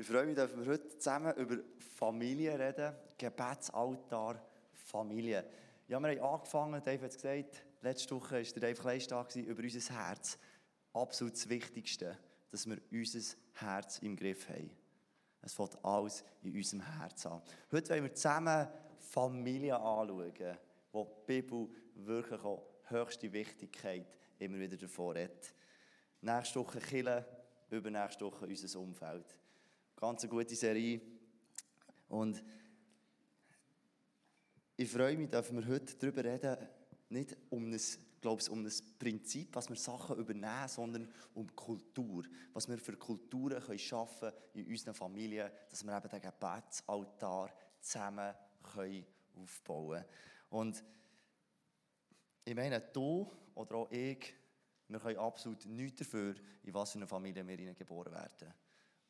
Ich freue mich, dass wir heute zusammen über Familie reden. Gebetsaltar, Familie. Ja, wir haben angefangen, Dave hat es gesagt, letzte Woche war der Dave Kleist da über unser Herz. Absolut das Wichtigste, dass wir unser Herz im Griff haben. Es fängt alles in unserem Herz an. Heute wollen wir zusammen Familie anschauen, wo die Bibel wirklich auch höchste Wichtigkeit immer wieder davor hat. Nächste Woche Kille, übernächste Woche unser Umfeld. Ganz eine gute Serie. Und ich freue mich, dass wir heute darüber reden, nicht um ein, glaube ich, um ein Prinzip, was wir Sachen übernehmen, sondern um Kultur. Was wir für Kulturen können schaffen in unseren Familien, dass wir eben den Gebetsaltar zusammen können aufbauen können. Und ich meine, du oder auch ich, wir können absolut nichts dafür, in was für eine Familie wir geboren werden.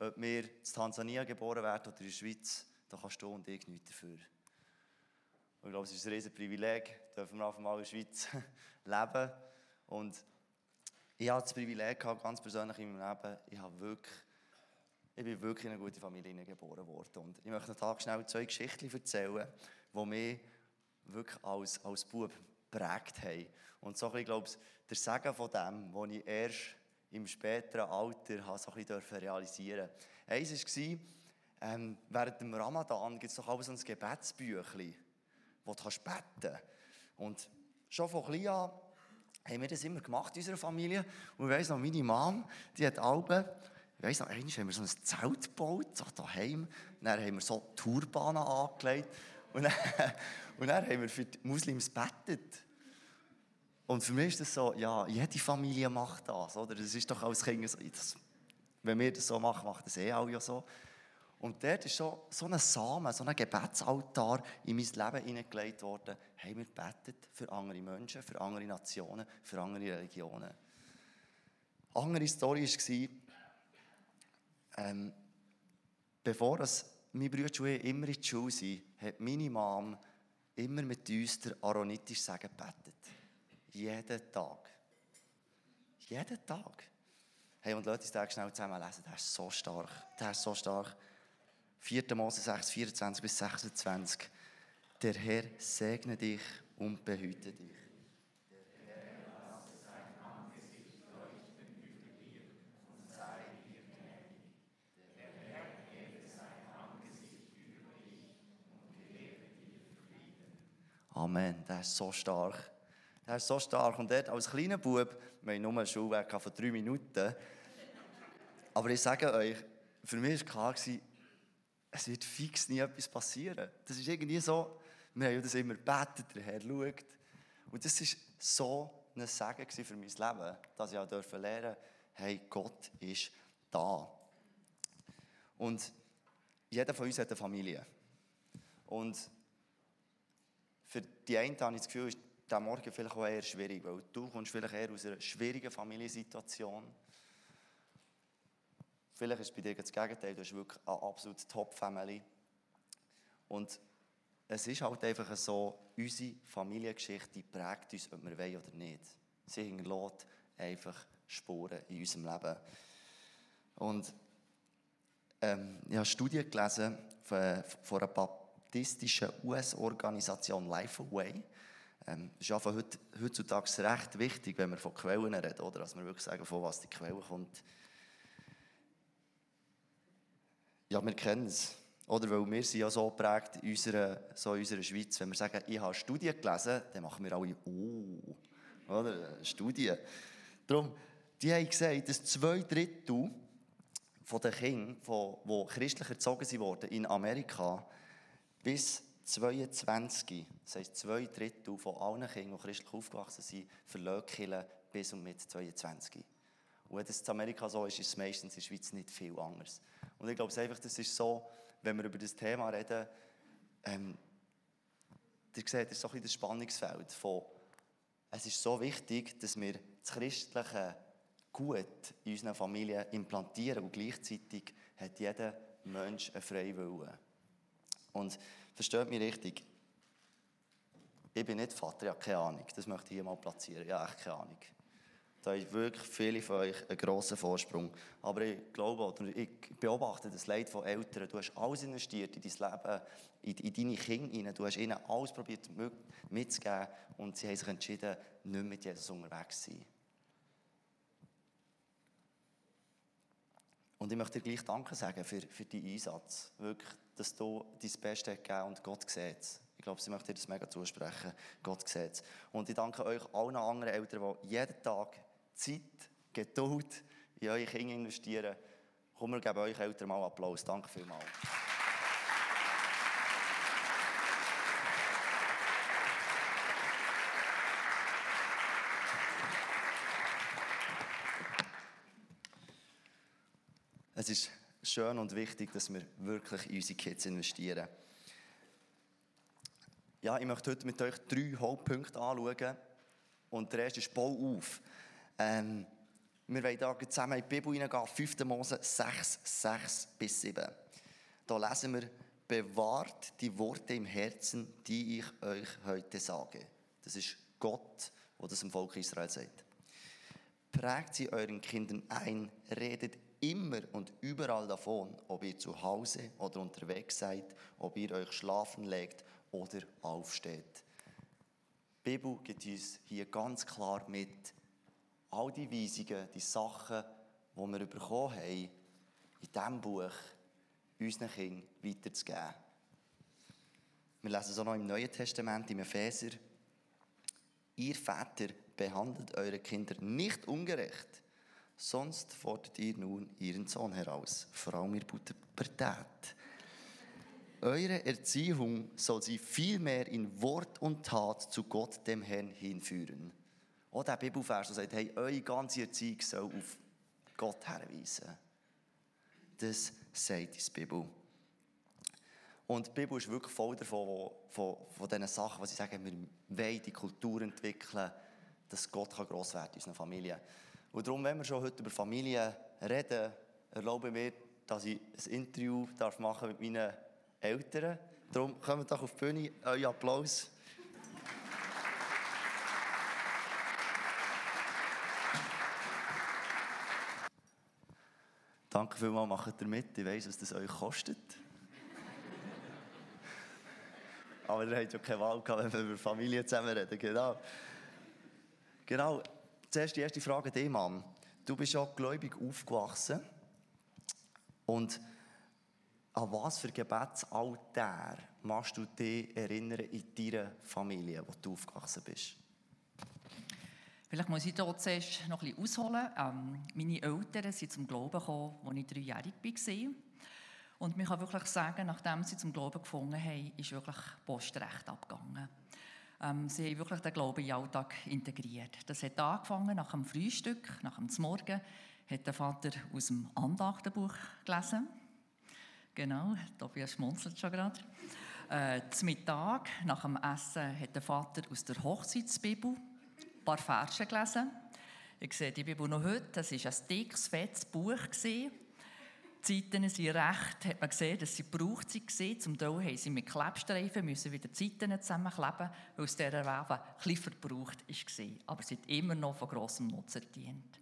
Ob wir in Tansania geboren werden oder in der Schweiz, da kannst du und ich nichts dafür. Und ich glaube, es ist ein riesiges Privileg, dürfen wir auf einmal in der Schweiz leben. Und ich habe das Privileg ganz persönlich in meinem Leben, ich, habe wirklich, ich bin wirklich in eine gute Familie geboren worden. Und ich möchte noch schnell zwei Geschichten erzählen, die mich wirklich als, als Bub geprägt haben. Und so ich glaube, der Segen von dem, den ich erst im späteren Alter habe, so ein bisschen realisieren. Eins war, ähm, während dem Ramadan gibt es doch auch so ein Gebetsbüchlein, wo du kannst beten Und schon von klein an haben wir das immer gemacht in unserer Familie. Und ich weiss noch, meine Mom, die hat Alben, ich weiss noch, einmal haben wir so ein Zelt gebaut, so daheim. Dann haben wir so Tourbahnen angelegt. Und dann, und dann haben wir für die Muslims gebetet. Und für mich ist das so, ja, jede Familie macht das, oder? Das ist doch als Kind so, das, wenn wir das so machen, macht das eh auch ja so. Und dort ist so, so ein Samen, so ein Gebetsaltar in mein Leben hineingelegt worden. Haben wir gebetet für andere Menschen, für andere Nationen, für andere Religionen. Andere Story war, ähm, bevor das meine Brüder und immer in die Schule sind, hat meine Mom immer mit uns der aaronitisch Segen gebetet. Jeden Tag. Jeden Tag. Hey, und Leute, den schnell zusammen lesen. Der ist so stark. Der ist so stark. 4. Mose 6, 24 bis 26. Der Herr segne dich und behüte dich. Amen, der ist so stark. Er ist so stark. Und dort als kleiner Bub, wir hatten nur ein Schulwerk von drei Minuten. Aber ich sage euch, für mich war klar, es wird fix nie etwas passieren. Das ist irgendwie so, wir haben das immer gebetet, der Herr schaut. Und das war so ein Segen für mein Leben, dass ich auch lernen durfte, hey, Gott ist da. Und jeder von uns hat eine Familie. Und für die einen habe ich das Gefühl, der Morgen vielleicht eher schwierig, weil du kommst vielleicht eher aus einer schwierigen Familiensituation. Vielleicht ist es bei dir das Gegenteil, du hast wirklich eine absolute Top-Family. Und es ist halt einfach so, unsere Familiengeschichte prägt uns, ob wir wollen oder nicht. Sie hinterlässt einfach Spuren in unserem Leben. Und ähm, ich habe Studien gelesen von, von einer baptistischen US-Organisation Life Away. Ähm, ist einfach heut, heutzutage recht wichtig, wenn wir von Quellen reden, oder? Dass wir wirklich sagen, von was die Quelle kommt. Ja, wir kennen es. Oder? Weil wir sind ja so geprägt in unserer, so in unserer Schweiz. Wenn wir sagen, ich habe Studien gelesen, dann machen wir alle, oh, oder? Studien. Darum, die haben gesagt, dass zwei Drittel von den Kindern, die christlich erzogen wurden in Amerika, bis 22, das heisst zwei Drittel von allen Kindern, die christlich aufgewachsen sind, verlassen bis und mit 22. Und wenn das in Amerika so ist, ist es meistens in der Schweiz nicht viel anders. Und ich glaube einfach, das ist so, wenn wir über das Thema reden, ähm, ihr seht, das ist so ein bisschen das Spannungsfeld von, es ist so wichtig, dass wir das christliche Gut in unseren Familien implantieren und gleichzeitig hat jeder Mensch einen freien Willen. Und versteht mich richtig, ich bin nicht Vater, ich habe keine Ahnung. Das möchte ich hier mal platzieren. Ja, echt keine Ahnung. Da haben wirklich viele von euch einen grossen Vorsprung. Aber ich glaube, ich beobachte das Leid von Eltern. Du hast alles investiert in dein Leben, in, in deine Kinder. Du hast ihnen alles probiert mitzugeben. Und sie haben sich entschieden, nicht mit Jesus unterwegs zu sein. Und ich möchte dir gleich Danke sagen für, für deinen Einsatz. Wirklich, dass du dein Bestes gegeben und Gott sieht es. Ich glaube, sie möchte dir das mega zusprechen. Gott sieht es. Und ich danke euch allen anderen Eltern, die jeden Tag Zeit, Geduld in eure Kinder investieren. Komm, wir geben euch Eltern mal Applaus. Danke vielmals. Ist schön und wichtig, dass wir wirklich in unsere Kids investieren. Ja, ich möchte heute mit euch drei Hauptpunkte anschauen. Und der erste ist Bau auf. Ähm, wir wollen hier zusammen in die Bibel hineingehen, 5. Mose 6, 6 bis 7. Da lesen wir, bewahrt die Worte im Herzen, die ich euch heute sage. Das ist Gott, der das im Volk Israel sagt. Prägt sie euren Kindern ein, redet immer und überall davon, ob ihr zu Hause oder unterwegs seid, ob ihr euch schlafen legt oder aufsteht. Die Bibel gibt uns hier ganz klar mit, all die Weisungen, die Sachen, die wir bekommen haben, in diesem Buch unseren Kindern weiterzugeben. Wir lesen es auch noch im Neuen Testament, im Epheser. Ihr Väter behandelt eure Kinder nicht ungerecht, sonst fordert ihr nun ihren Sohn heraus, vor allem in Pubertät. Eure Erziehung soll sie vielmehr in Wort und Tat zu Gott, dem Herrn, hinführen. Auch der Bibelvers, der sagt, hey, eure ganze Erziehung soll auf Gott herweisen. Das sagt die Bibel. Und die Bibel ist wirklich voll davon, von, von diesen Sachen, was sie sagen, wir wollen die Kultur entwickeln, dass Gott gross werden kann in unserer Familie. Und darum, wenn wir schon heute über Familie reden, erlauben wir, dass ich ein Interview darf machen mit meinen Eltern. Darum kommt doch auf die Bühne, euer Applaus. Danke vielmals, macht ihr mit. Ich weiss, was das euch kostet. Aber ihr habt ja keine Wahl gehabt, wenn wir über Familie zusammen reden. Genau. Genau. Zuerst die erste Frage an Mann. Du bist ja gläubig aufgewachsen. Und an was für Gebetsaltär machst du dich erinnern in deiner Familie, wo du aufgewachsen bist? Vielleicht muss ich hier zuerst noch ein bisschen ausholen. Ähm, meine Eltern sind zum Glauben gekommen, als ich dreijährig war. Und man kann wirklich sagen, nachdem sie zum Glauben gefunden haben, ist wirklich Postrecht abgegangen. Ähm, sie haben wirklich den Glauben in den Alltag integriert. Das hat angefangen nach dem Frühstück, nach dem Morgen, hat der Vater aus dem Andachtenbuch gelesen. Genau, Tobias schmunzelt schon gerade. Äh, zum Mittag, nach dem Essen, hat der Vater aus der Hochzeitsbibel ein paar Verse gelesen. Ich sehe die Bibel noch heute. Das war ein dickes, fettes Buch. Die Zeiten sind recht, hat man gesehen, dass sie gebraucht waren. Zum Teil mussten sie mit Klebstreifen müssen wieder Zeiten zusammenkleben, weil es dieser ein bisschen verbraucht war. Aber sie hat immer noch von grossem Nutzen gedient.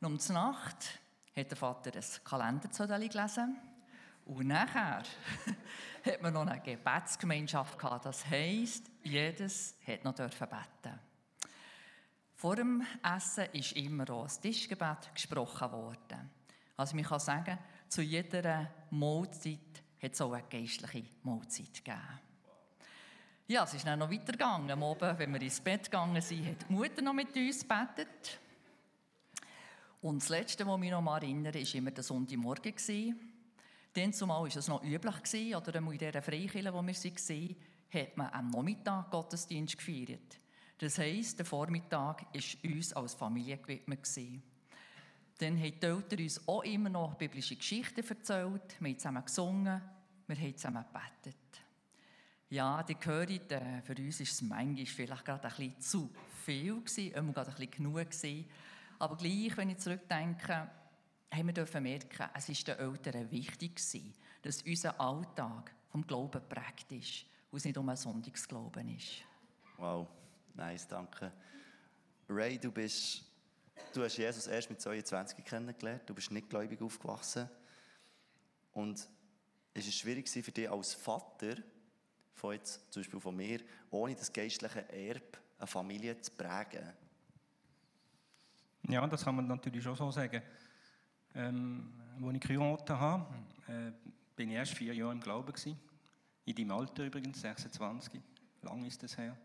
Und um die Nacht hat der Vater ein Kalenderzettel gelesen. Und nachher hat man noch eine Gebetsgemeinschaft gehabt. Das heisst, jedes hat noch beten vor dem Essen ist immer auch ein Tischgebet gesprochen worden. Also man kann sagen, zu jeder Mahlzeit hat es auch eine geistliche Mahlzeit gegeben. Ja, es ist dann noch weitergegangen. Am Abend, wenn wir ins Bett gegangen sind, hat die Mutter noch mit uns gebetet. Und das Letzte, was mich noch mal erinnere, war immer der Sonntagmorgen. Dann zumal war es noch üblich, oder in dieser Freikirche, wo wir waren, hat man am Nachmittag Gottesdienst gefeiert. Das heisst, der Vormittag war uns als Familie gewidmet. Dann haben die Eltern uns auch immer noch biblische Geschichten erzählt, wir haben zusammen gesungen, wir haben zusammen gebetet. Ja, die gehört, äh, für uns war es manchmal vielleicht gerade ein bisschen zu viel, gewesen, immer gerade ein bisschen genug. Gewesen. Aber gleich, wenn ich zurückdenke, haben wir dürfen merken, es ist den Eltern wichtig gewesen, dass unser Alltag vom Glauben geprägt ist und es nicht um ein Sonntagsglauben ist. Wow. Nice, danke. Ray, du bist du hast Jesus erst mit 22 kennengelernt, du bist nicht gläubig aufgewachsen. Und es war schwierig für dich als Vater, von jetzt, zum Beispiel von mir, ohne das geistliche Erbe eine Familie zu prägen? Ja, das kann man natürlich schon so sagen. Ähm, als ich geheiratet habe, äh, bin ich erst vier Jahre im Glauben gewesen. In deinem Alter übrigens, 26. Lang ist das her.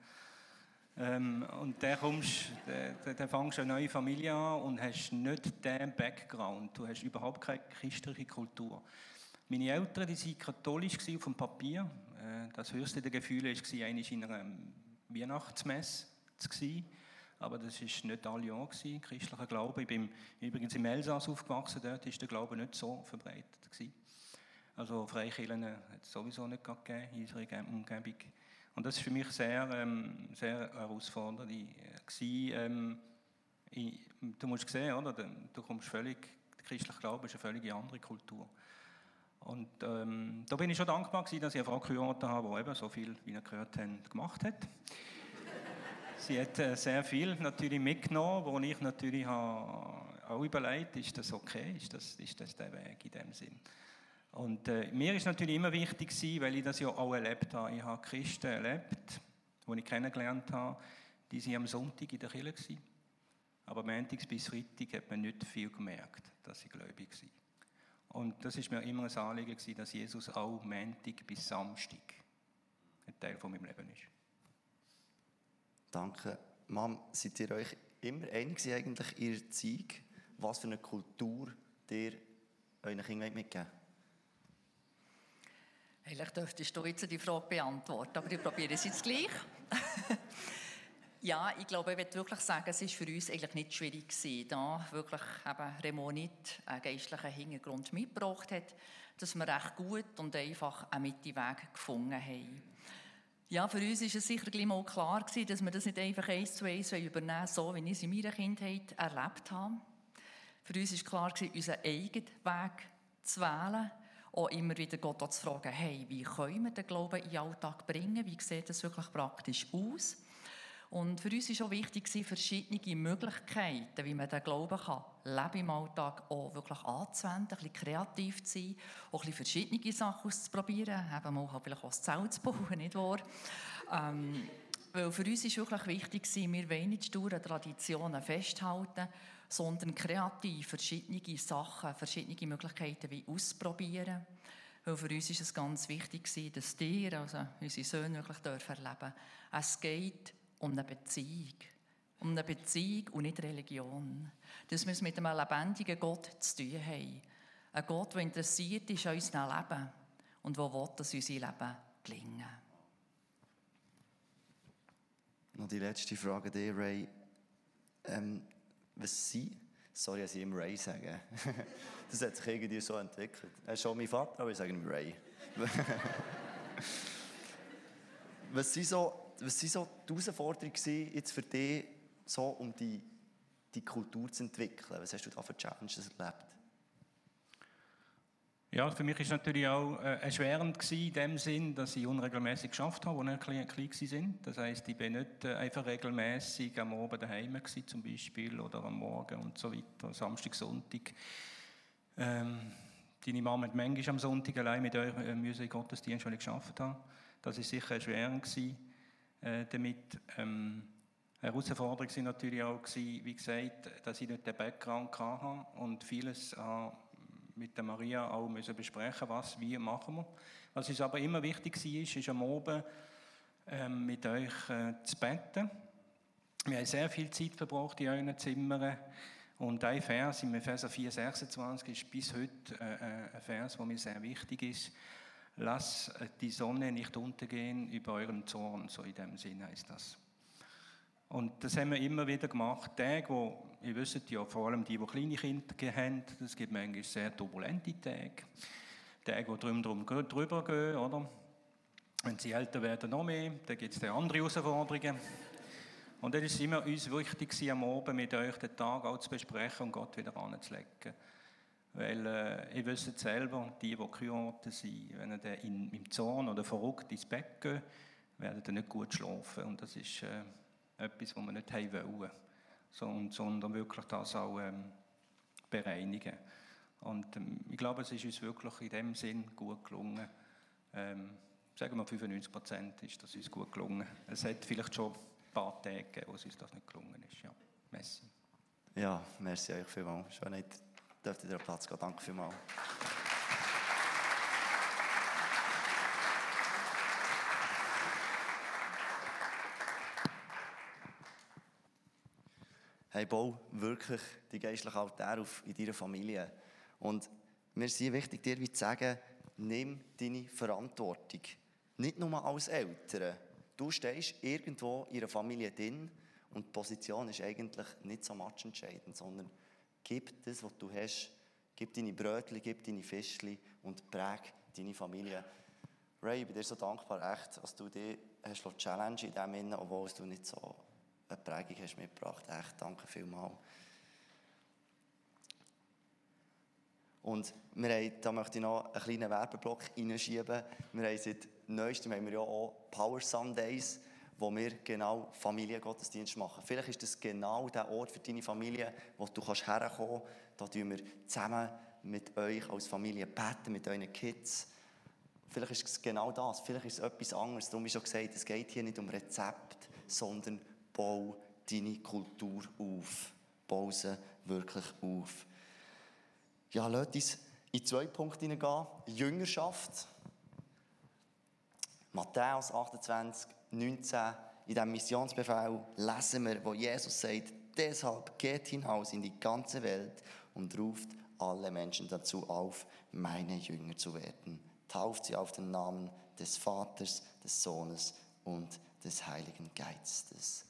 Ähm, und dann, kommst, dann, dann fängst du eine neue Familie an und hast nicht diesen Background. Du hast überhaupt keine christliche Kultur. Meine Eltern waren katholisch auf dem Papier. Äh, das höchste der Gefühle war, einmal in einer Weihnachtsmesse zu sein. Aber das war nicht alle Jahre, christlicher Glaube. Ich bin übrigens im Elsass aufgewachsen, dort war der Glaube nicht so verbreitet. Also Freikirchen hat es sowieso nicht gegeben in unserer Umgebung. Und das war für mich sehr, ähm, sehr herausfordernd. Äh, ähm, du musst sehen, oder? du kommst völlig, der christliche Glaube ist eine völlig andere Kultur. Und ähm, da bin ich schon dankbar gewesen, dass ich eine Frau geheiratet habe, die eben so viel, wie ihr gehört habt, gemacht hat. Sie hat äh, sehr viel natürlich mitgenommen, wo ich natürlich habe auch überlegt, ist das okay, ist das, ist das der Weg in dem Sinn. Und äh, mir ist natürlich immer wichtig gewesen, weil ich das ja auch erlebt habe. Ich habe Christen erlebt, die ich kennengelernt habe, die sind am Sonntag in der Kirche waren. Aber montags bis Freitag hat man nicht viel gemerkt, dass sie gläubig waren. Und das ist mir immer ein Anliegen gewesen, dass Jesus auch Montag bis Samstag ein Teil von meinem Leben ist. Danke. Mom, seid ihr euch immer einig eigentlich in der Zeit, was für eine Kultur ihr euren Kindern mitgeben Eigentlich dürftest du jetzt die Frage beantworten, aber ich probiere es jetzt gleich. ja, ich glaube, ich würde wirklich sagen, es war für uns eigentlich nicht schwierig da wirklich eben Remo nicht einen geistlichen Hintergrund mitgebracht hat, dass wir recht gut und einfach einen Mittelweg gefunden haben. Ja, für uns war es sicher gleich mal klar gewesen, dass wir das nicht einfach eins zu eins übernehmen so wie ich es in meiner Kindheit erlebt habe. Für uns war klar gewesen, unseren eigenen Weg zu wählen auch immer wieder Gott zu fragen, hey, wie können wir den Glauben in den Alltag bringen? Wie sieht das wirklich praktisch aus? Und für uns war auch wichtig, verschiedene Möglichkeiten, wie man den Glauben kann, Leben im Alltag auch wirklich anzuwenden, ein bisschen kreativ zu sein, auch ein bisschen verschiedene Sachen auszuprobieren, eben mal halt vielleicht auch das Zelt zu bauen, nicht wahr? Ähm, weil für uns ist wirklich wichtig, wir wollen nicht sture Traditionen festhalten, sondern kreativ verschiedene Sachen, verschiedene Möglichkeiten wie ausprobieren. Weil für uns ist es ganz wichtig, dass die, also unsere Söhne, wirklich dürfen erleben. Es geht um eine Beziehung. Um eine Beziehung und nicht Religion. Dass wir es mit einem lebendigen Gott zu tun haben. Ein Gott, der interessiert ist an unserem Leben und der will, dass unser Leben gelingen. Noch die letzte Frage dir, Ray. Ähm, was sind, sorry, dass ich ihm Ray sage, das hat sich irgendwie so entwickelt. Er ist schon mein Vater, aber ich sage ihm Ray. was sind so, was sind so die Herausforderungen jetzt für dich, so, um die, die Kultur zu entwickeln? Was hast du da für Challenges erlebt? Ja, für mich war es natürlich auch äh, erschwerend gewesen, in dem Sinn, dass ich unregelmäßig geschafft habe, als wir klein, klein waren. Das heisst, ich bin nicht äh, einfach regelmäßig am Abend daheim gewesen, zum Beispiel, oder am Morgen und so weiter, Samstag, Sonntag. Ähm, deine Mama hat manchmal am Sonntag allein mit euch äh, müssen Gottesdienst, weil ich geschafft habe. Das war sicher erschwerend gewesen, äh, damit. Ähm, Herausforderung war natürlich auch, gewesen, wie gesagt, dass ich nicht den Background hatte und vieles äh, mit der Maria auch müssen besprechen was wir machen wir. Was uns aber immer wichtig war, ist, ist am Abend ähm, mit euch äh, zu beten. Wir haben sehr viel Zeit verbracht in euren Zimmern. Und ein Vers, im Epheser 4, 26, ist bis heute äh, äh, ein Vers, der mir sehr wichtig ist. Lass äh, die Sonne nicht untergehen über euren Zorn, so in dem Sinn heißt das. Und das haben wir immer wieder gemacht. Tage, wo, ihr wisst ja, vor allem die, die kleine Kinder haben, es gibt manchmal sehr turbulente Tage. Tage, die drum, drum drüber gehen, oder? Wenn sie älter werden, noch mehr, dann gibt es andere Herausforderungen. Und dann ist es immer uns wichtig, am Abend mit euch den Tag auch zu besprechen und Gott wieder anzulegen. Weil äh, ihr wisst selber, die, die geheiratet sind, wenn sie im Zorn oder verrückt ins Bett gehen, werden dann nicht gut schlafen. Und das ist... Äh, etwas, was wir nicht haben wollen. sondern wirklich das auch ähm, bereinigen. Und ähm, ich glaube, es ist uns wirklich in dem Sinn gut gelungen. Ähm, sagen wir 95 Prozent ist das uns gut gelungen. Es hat vielleicht schon ein paar Tage gegeben, wo es uns das nicht gelungen ist. Ja, merci. Ja, merci euch vielmals. Schön, dürft ihr Platz gehen. Danke vielmals. Hey, bau wirklich die geistliche Altar auf in deiner Familie. Und mir ist wichtig, dir zu sagen, nimm deine Verantwortung. Nicht nur als Eltern. Du stehst irgendwo in einer Familie drin und die Position ist eigentlich nicht so entscheidend, sondern gib das, was du hast, gib deine Brötchen, gib deine Fischchen und präg deine Familie. Ray, ich bin dir so dankbar, echt, dass du dich hast challenge in dem Sinne, obwohl du nicht so Prägung hast mitgebracht. Echt, danke vielmals. Und wir haben, da möchte ich noch einen kleinen Werbeblock reinschieben. Wir haben seit neuestem haben wir ja auch Power Sundays, wo wir genau Familiengottesdienst machen. Vielleicht ist das genau der Ort für deine Familie, wo du kannst herkommen kannst. Da tun wir zusammen mit euch als Familie beten, mit euren Kids. Vielleicht ist es genau das, vielleicht ist es etwas anderes. Darum ist schon gesagt, es geht hier nicht um Rezept, sondern bau deine Kultur auf. Bau sie wirklich auf. Ja, lasst uns in zwei Punkte hineingehen. Jüngerschaft. Matthäus 28, 19. In diesem Missionsbefehl lesen wir, wo Jesus sagt, deshalb geht hinaus in die ganze Welt und ruft alle Menschen dazu auf, meine Jünger zu werden. Tauft sie auf den Namen des Vaters, des Sohnes und des Heiligen Geistes.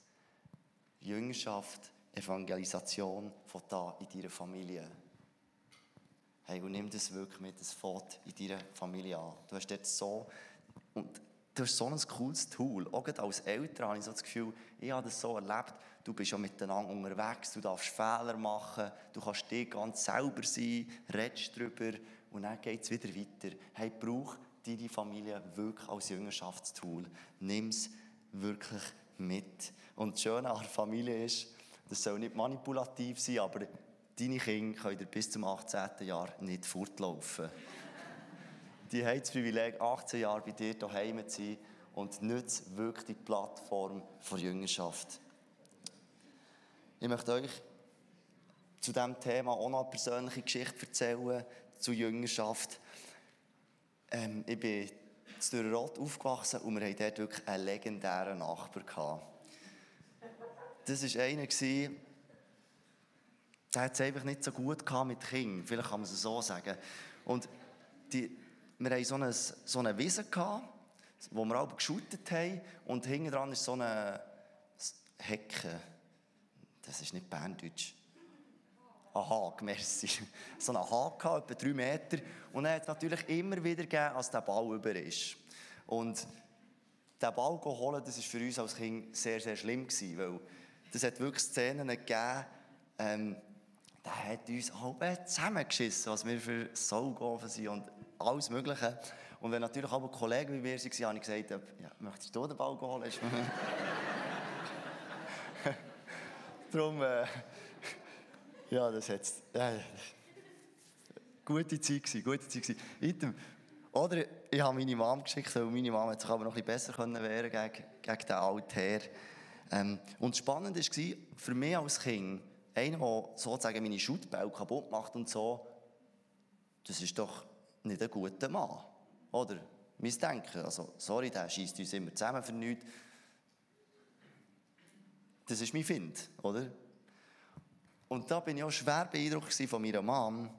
Jüngerschaft, Evangelisation von da in deiner Familie. Hey, und nimm das wirklich mit, das fährt in deiner Familie an. Du hast dort so, und du hast so ein cooles Tool. Auch als Eltern habe ich so das Gefühl, ich habe das so erlebt, du bist ja miteinander unterwegs, du darfst Fehler machen, du kannst dir ganz selber sein, redest darüber und dann geht es wieder weiter. Hey, brauch deine Familie wirklich als Jüngerschaftstool. Nimm es wirklich mit. Und das Schöne an der Familie ist, das soll nicht manipulativ sein, aber deine Kinder können bis zum 18. Jahr nicht fortlaufen. die haben das Privileg, 18 Jahre bei dir daheim zu sein und nützt wirklich die Plattform der Jüngerschaft. Ich möchte euch zu diesem Thema auch noch eine persönliche Geschichte erzählen, zu Jüngerschaft. Ähm, ich bin in Dürrenrot aufgewachsen und wir hatten dort wirklich einen legendären Nachbar. Das war einer, der hat es einfach nicht so gut mit Kindern. Vielleicht kann man es so sagen. Und die, wir hatten so eine, so eine Wiese, wo wir alle geschüttet haben. Und hinten dran ist so eine Hecke. Das ist nicht Berndeutsch. Aha, merci. So ein Haken, etwa drei Meter. Und er hat es natürlich immer wieder gegeben, als der Ball über ist. Und den Ball holen, das war für uns als Kind sehr, sehr schlimm gewesen, weil das hat wirklich Szenen gegeben, ähm, der hat uns alle zusammengeschissen, was wir für Saugofen sind und alles Mögliche. Und wenn natürlich auch Kollegen wie wir waren, habe ich gesagt, ja, möchtest du den Ball holen? Darum, äh, ja, das hat äh, gute Zeit gewesen, gute Zeit gewesen. Oder ich habe meine Mom geschickt, weil meine Mom hat sich aber noch ein besser wehren gegen, gegen den alten Herr. Ähm, und das Spannende war, für mich als Kind, einer, der sozusagen meine Schuttbälle kaputt macht und so, das ist doch nicht ein guter Mann. Oder? Mein Denken. Also, sorry, der schießt uns immer zusammen für nichts. Das ist mein Find, oder? Und da bin ich auch schwer beeindruckt von meiner Mom,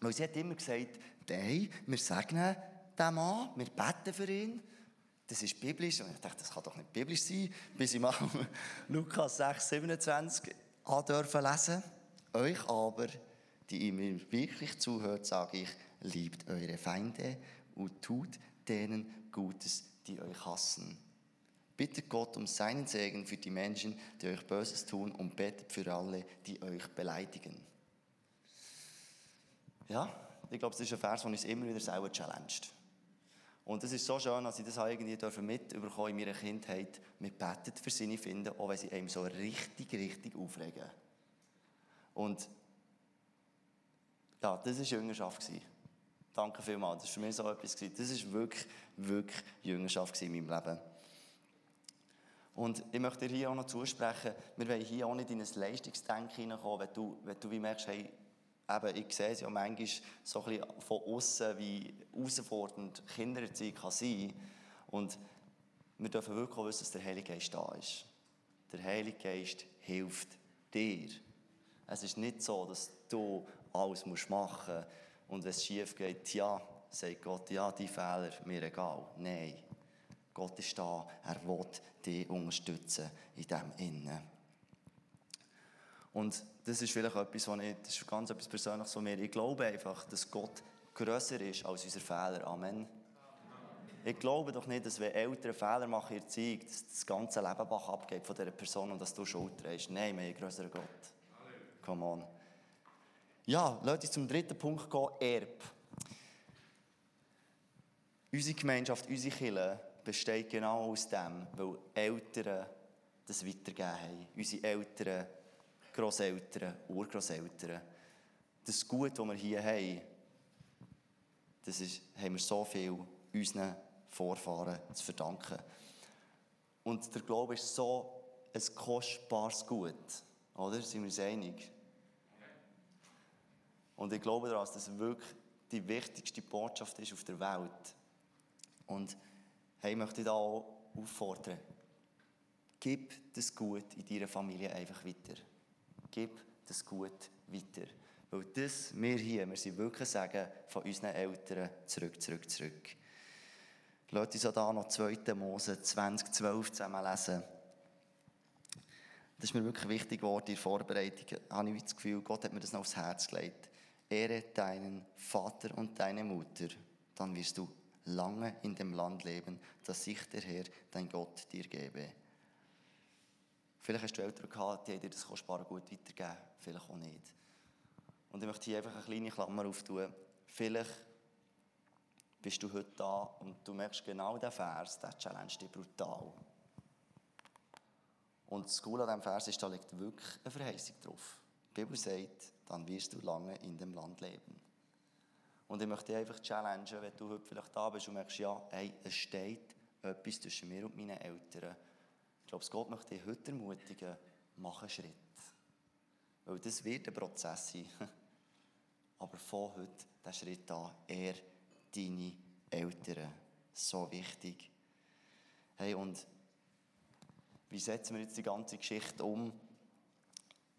weil sie hat immer gesagt, hey, wir segnen den Mann, wir beten für ihn. Das ist biblisch. Und ich dachte, das kann doch nicht biblisch sein. Bis ich mal Lukas 6, 27 dürfen lesen. Euch aber, die ihr mir wirklich zuhört, sage ich, liebt eure Feinde und tut denen Gutes, die euch hassen. Bittet Gott um seinen Segen für die Menschen, die euch Böses tun und betet für alle, die euch beleidigen. Ja, ich glaube, das ist ein Vers, der uns immer wieder selber challenged. Und es ist so schön, dass ich das irgendwie mitbekommen in meiner Kindheit. Wir beten für seine Finden, auch wenn sie einem so richtig, richtig aufregen. Und ja, das war Jüngerschaft. Danke vielmals. Das war für mich so etwas. Das war wirklich, wirklich Jüngerschaft in meinem Leben. Und ich möchte dir hier auch noch zusprechen, wir wollen hier auch nicht in ein Leistungsdenken hineinkommen, wenn du, wenn du wie merkst, hey, eben, ich sehe es ja manchmal so ein bisschen von außen, wie herausfordernd Kindererziehung kann sein Und wir dürfen wirklich auch wissen, dass der Heilige Geist da ist. Der Heilige Geist hilft dir. Es ist nicht so, dass du alles machen musst und wenn es schief geht, ja, sagt Gott, ja, die Fehler, mir egal. Nein. Gott ist da, er will dich unterstützen in diesem Innen. Und das ist vielleicht etwas, was ich, das ist ganz etwas Persönliches von mir. Ich glaube einfach, dass Gott grösser ist als unsere Fehler. Amen. Ich glaube doch nicht, dass wenn Eltern Fehler machen in Erziehung, dass das ganze Leben Bach abgeht von dieser Person und dass du Schuld trägst. Nein, wir haben einen grösseren Gott. Come on. Ja, lass uns zum dritten Punkt gehen, Erb. Unsere Gemeinschaft, unsere Kirche besteht genau aus dem, weil Eltern das weitergegeben haben. Unsere Eltern Grosseltern, Urgroßeltern. Das Gut, das wir hier haben, das ist, haben wir so viel unseren Vorfahren zu verdanken. Und der Glaube ist so ein kostbares Gut. Oder? Sind wir uns einig? Und ich glaube daran, dass das wirklich die wichtigste Botschaft ist auf der Welt. Und hey, ich möchte da auch auffordern, gib das Gut in deiner Familie einfach weiter gib das Gut weiter. Weil das, wir hier, wir sind wirklich sagen, von unseren Eltern zurück, zurück, zurück. Lasst uns auch da noch 2. Mose 2012 zusammen lesen. Das ist mir wirklich wichtig geworden in der Vorbereitung. Habe ich das Gefühl, Gott hat mir das noch aufs Herz gelegt. Ehre deinen Vater und deine Mutter, dann wirst du lange in dem Land leben, das ich der Herr, dein Gott, dir gebe. Vielleicht hast du Eltern gehabt, die dir das Kostbare gut weitergeben, vielleicht auch nicht. Und ich möchte hier einfach eine kleine Klammer auftun. Vielleicht bist du heute da und du merkst genau diesen Vers, der challenge dich brutal. Und das Coole an diesem Vers ist, da liegt wirklich eine Verheißung drauf. Die Bibel sagt, dann wirst du lange in dem Land leben. Und ich möchte dich einfach challengen, wenn du heute vielleicht da bist und merkst, ja, hey, es steht etwas zwischen mir und meinen Eltern ich glaube, Gott möchte dich heute ermutigen, mach einen Schritt. Weil das wird ein Prozess sein. Aber von heute, der Schritt da, er, deine Eltern. So wichtig. Hey, und wie setzen wir jetzt die ganze Geschichte um?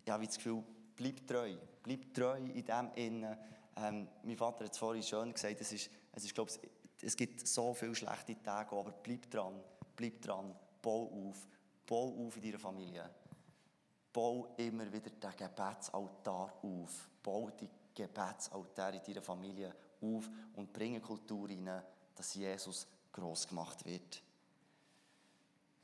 Ich habe das Gefühl, bleib treu. Bleib treu in dem Innen. Ähm, mein Vater hat es vorhin schön gesagt, es, ist, es, ist, glaube, es gibt so viele schlechte Tage, aber bleib dran, bleib dran, bau auf Bau auf in deiner Familie. Bau immer wieder den Gebetsaltar auf. Bau die Gebetsaltar in deiner Familie auf und bringe Kultur rein, dass Jesus gross gemacht wird.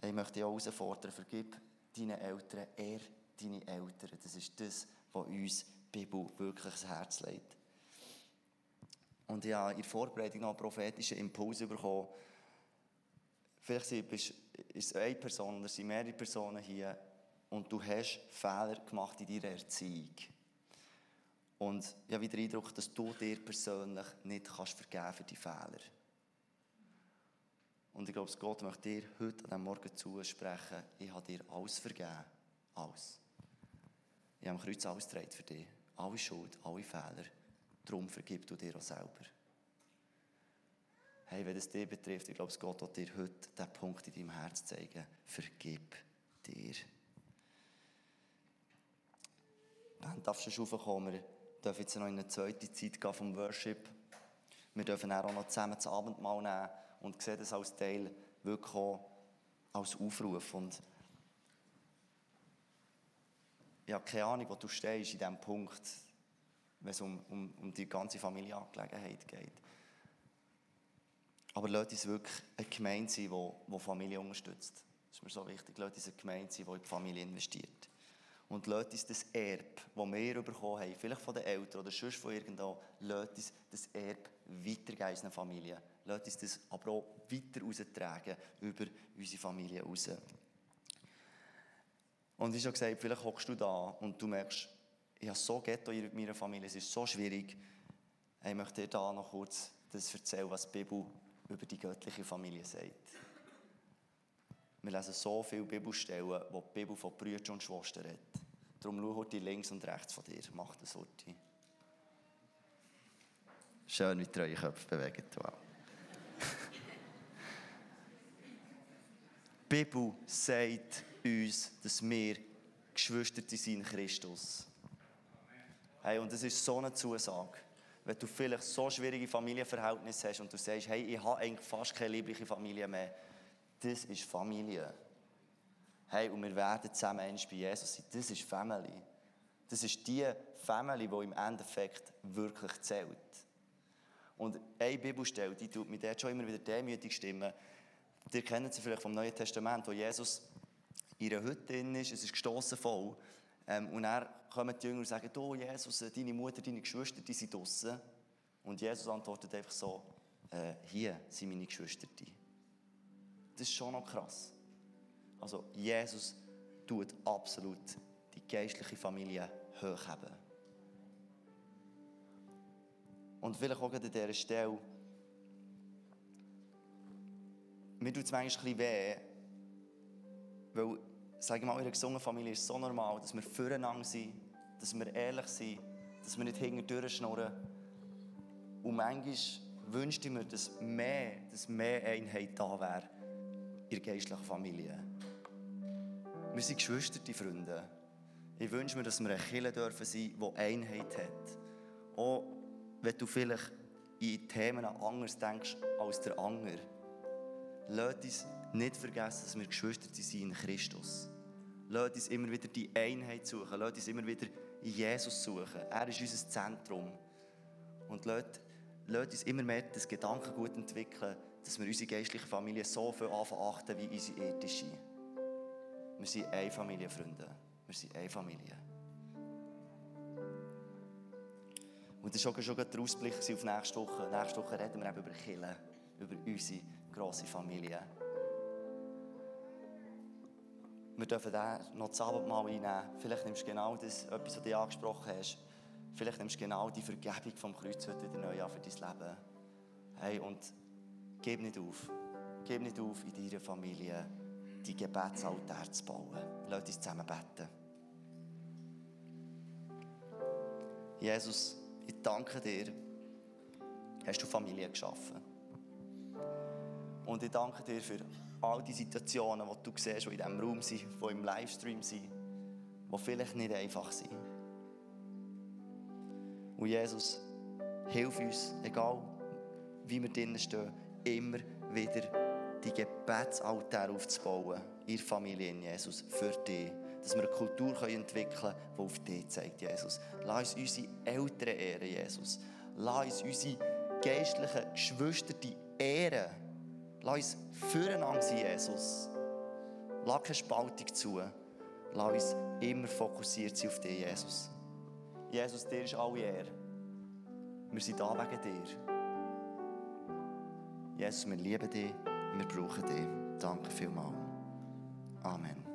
Ich möchte dich auch herausfordern, vergib deinen Eltern, er deine Eltern. Das ist das, was uns die Bibel wirklich ans Herz legt. Und ich habe in der Vorbereitung noch prophetischen Impuls bekommen. Vielleicht ist es eine Person oder sind mehrere Personen hier und du hast Fehler gemacht in deiner Erziehung. Und ich habe wieder den Eindruck, dass du dir persönlich nicht kannst vergeben für die Fehler. Und ich glaube, Gott möchte dir heute an diesem Morgen zusprechen, ich habe dir alles vergeben. Alles. Ich habe am Kreuz alles für dich. Alle Schuld, alle Fehler. Darum vergib du dir auch selber hey, wenn es dich betrifft, ich glaube, Gott wird dir heute diesen Punkt in deinem Herz zeigen. Vergib dir. Dann darfst du schon raufkommen. Wir dürfen jetzt noch in eine zweite Zeit gehen vom Worship. Wir dürfen auch noch zusammen das Abendmahl nehmen und sehen das als Teil wirklich auch als Aufruf. Und ich habe keine Ahnung, wo du stehst in diesem Punkt, wenn es um, um, um die ganze Familienangelegenheit geht. Aber lasst uns wirklich eine Gemeinde sein, die, die Familie unterstützt. Das ist mir so wichtig. Lasst uns eine Gemeinde sein, die in die Familie investiert. Und lasst uns das Erbe, das wir bekommen haben, vielleicht von den Eltern oder sonst von irgendwo, lasst uns das Erbe weitergeben unseren Familien. Lasst uns das aber auch weiter raustragen über unsere Familie raus. Und wie schon gesagt, vielleicht hockst du da und du merkst, ich habe so Ghetto in meiner Familie, es ist so schwierig. Ich möchte dir da noch kurz das erzählen, was die Bibel über die göttliche Familie sagt. Wir lesen so viele Bibelstellen, wo die Bibel von Brüdern und Schwestern redet. Darum schau heute links und rechts von dir. Mach das heute. Schön, wie eure Köpfe bewegen. Wow. die Bibel sagt uns, dass wir Geschwister sind in Christus. Hey, und das ist so eine Zusage. Wenn du vielleicht so schwierige Familienverhältnisse hast und du sagst, hey, ich habe eigentlich fast keine liebliche Familie mehr, das ist Familie. Hey, und wir werden zusammen eins bei Jesus sein. Das ist Family. Das ist die Family, die im Endeffekt wirklich zählt. Und eine Bibelstelle, die tut mir dort schon immer wieder demütig stimmen. Ihr kennt sie vielleicht vom Neuen Testament, wo Jesus in einer Hütte drin ist, es ist gestossen voll. Ähm, und dann kommen die Jünger und sagen, oh Jesus, deine Mutter, deine Geschwister, die sind draußen. Und Jesus antwortet einfach so, äh, hier sind meine Geschwister. Das ist schon noch krass. Also Jesus tut absolut die geistliche Familie hochheben. Und vielleicht auch an dieser Stelle, mir tut es manchmal ein bisschen weh, weil, sage mal, in einer gesungenen Familie ist es so normal, dass wir füreinander sind, dass wir ehrlich sind, dass wir nicht hinten durchschnurren. Und manchmal wünschte ich mir, dass mehr, dass mehr Einheit da wäre in der geistlichen Familie. Wir sind Geschwister, die Freunde. Ich wünsche mir, dass wir eine Kirche dürfen sein, die Einheit hat. Auch wenn du vielleicht in Themen anders denkst als der andere. Lass uns nicht vergessen, dass wir Geschwister sind in Christus. Lass uns immer wieder die Einheit suchen. Lass uns immer wieder Jesus suchen. Er ist unser Zentrum. Und lass, lass uns immer mehr das Gedankengut entwickeln, dass wir unsere geistliche Familie so viel achten wie unsere ethische. Wir sind eine Familie, Freunde. Wir sind eine Familie. Und das war auch schon der Ausblick auf nächste Woche. Nächste Woche reden wir eben über Killen, über unsere grosse Familie. Wir dürfen da noch das Abendmahl einnehmen. Vielleicht nimmst du genau das, etwas, was du angesprochen hast. Vielleicht nimmst du genau die Vergebung vom Kreuz heute wieder neu an für dein Leben. Hey, und gib nicht auf. Gib nicht auf in deiner Familie, die Gebetsaltär zu bauen. Lass uns zusammen beten. Jesus, ich danke dir, hast du Familie geschaffen. Und ich danke dir für all die Situationen, die du siehst, die in diesem Raum sind, die im Livestream sind, die vielleicht nicht einfach sind. Und Jesus, hilf uns, egal wie wir drinnen stehen, immer wieder die Gebetsaltär aufzubauen, der Familie in Jesus, für dich. Dass wir eine Kultur entwickeln können, die auf dich zeigt, Jesus. Lass uns unsere Eltern ehren, Jesus. Lass uns unsere geistlichen Geschwister die ehren. Lass uns füreinander sein, Jesus. Lass keine Spaltung zu. Lass uns immer fokussiert sein auf dich, Jesus. Jesus, dir ist alle Ehre. Wir sind da wegen dir. Jesus, wir lieben dich, wir brauchen dich. Danke vielmals. Amen.